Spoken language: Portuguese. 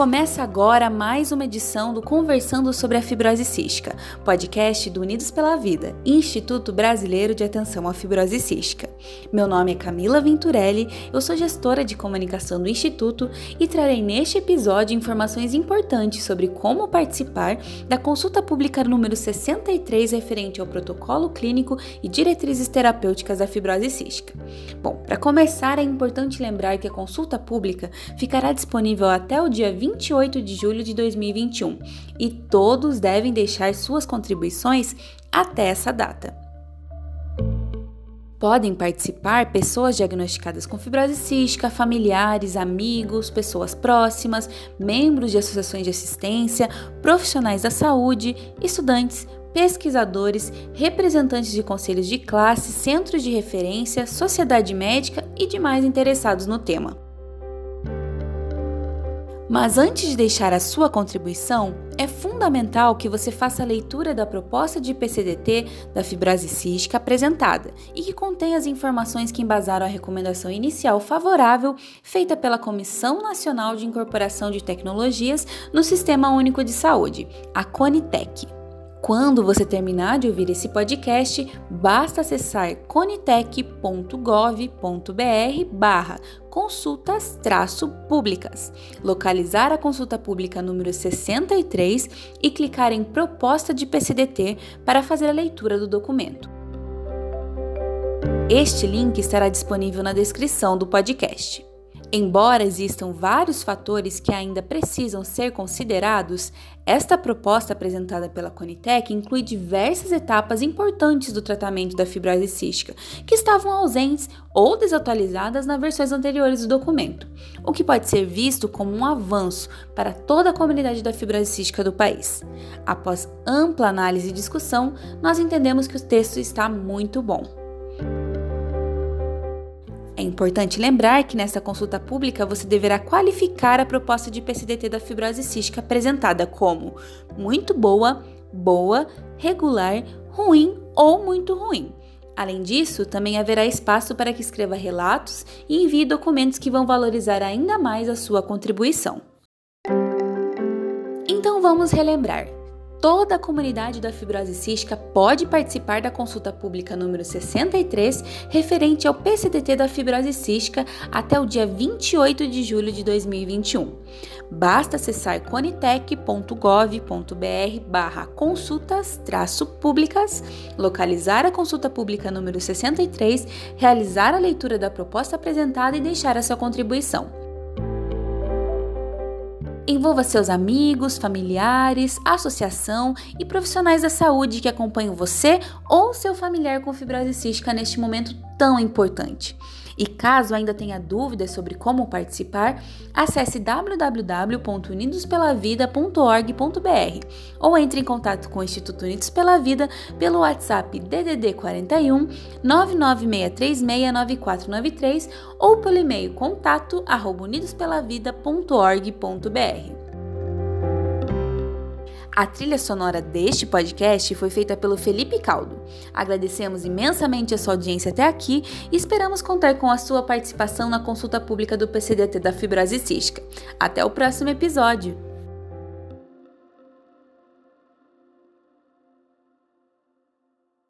Começa agora mais uma edição do Conversando sobre a Fibrose Cística, podcast do Unidos pela Vida, Instituto Brasileiro de Atenção à Fibrose Cística. Meu nome é Camila Venturelli, eu sou gestora de comunicação do Instituto e trarei neste episódio informações importantes sobre como participar da consulta pública número 63 referente ao protocolo clínico e diretrizes terapêuticas da fibrose cística. Bom, para começar é importante lembrar que a consulta pública ficará disponível até o dia 28 de julho de 2021 e todos devem deixar suas contribuições até essa data. Podem participar pessoas diagnosticadas com fibrose cística, familiares, amigos, pessoas próximas, membros de associações de assistência, profissionais da saúde, estudantes, pesquisadores, representantes de conselhos de classe, centros de referência, sociedade médica e demais interessados no tema. Mas antes de deixar a sua contribuição, é fundamental que você faça a leitura da proposta de PCDT da fibrose cística apresentada e que contém as informações que embasaram a recomendação inicial favorável feita pela Comissão Nacional de Incorporação de Tecnologias no Sistema Único de Saúde, a CONITEC. Quando você terminar de ouvir esse podcast, basta acessar conitec.gov.br barra consultas públicas, localizar a consulta pública número 63 e clicar em proposta de PCDT para fazer a leitura do documento. Este link estará disponível na descrição do podcast. Embora existam vários fatores que ainda precisam ser considerados, esta proposta apresentada pela Conitec inclui diversas etapas importantes do tratamento da fibrose cística, que estavam ausentes ou desatualizadas nas versões anteriores do documento, o que pode ser visto como um avanço para toda a comunidade da fibrose cística do país. Após ampla análise e discussão, nós entendemos que o texto está muito bom. É importante lembrar que nessa consulta pública você deverá qualificar a proposta de PCDT da fibrose cística apresentada como muito boa, boa, regular, ruim ou muito ruim. Além disso, também haverá espaço para que escreva relatos e envie documentos que vão valorizar ainda mais a sua contribuição. Então vamos relembrar toda a comunidade da fibrose cística pode participar da consulta pública número 63, referente ao PCDT da fibrose cística, até o dia 28 de julho de 2021. Basta acessar conitec.gov.br barra consultas públicas, localizar a consulta pública número 63, realizar a leitura da proposta apresentada e deixar a sua contribuição. Envolva seus amigos, familiares, associação e profissionais da saúde que acompanham você ou seu familiar com fibrose cística neste momento tão importante. E caso ainda tenha dúvidas sobre como participar, acesse www.unidospelavida.org.br ou entre em contato com o Instituto Unidos pela Vida pelo WhatsApp DDD 41 996369493 ou pelo e-mail contato@unidospelavida.org.br. A trilha sonora deste podcast foi feita pelo Felipe Caldo. Agradecemos imensamente a sua audiência até aqui e esperamos contar com a sua participação na consulta pública do PCDT da fibrose cística. Até o próximo episódio!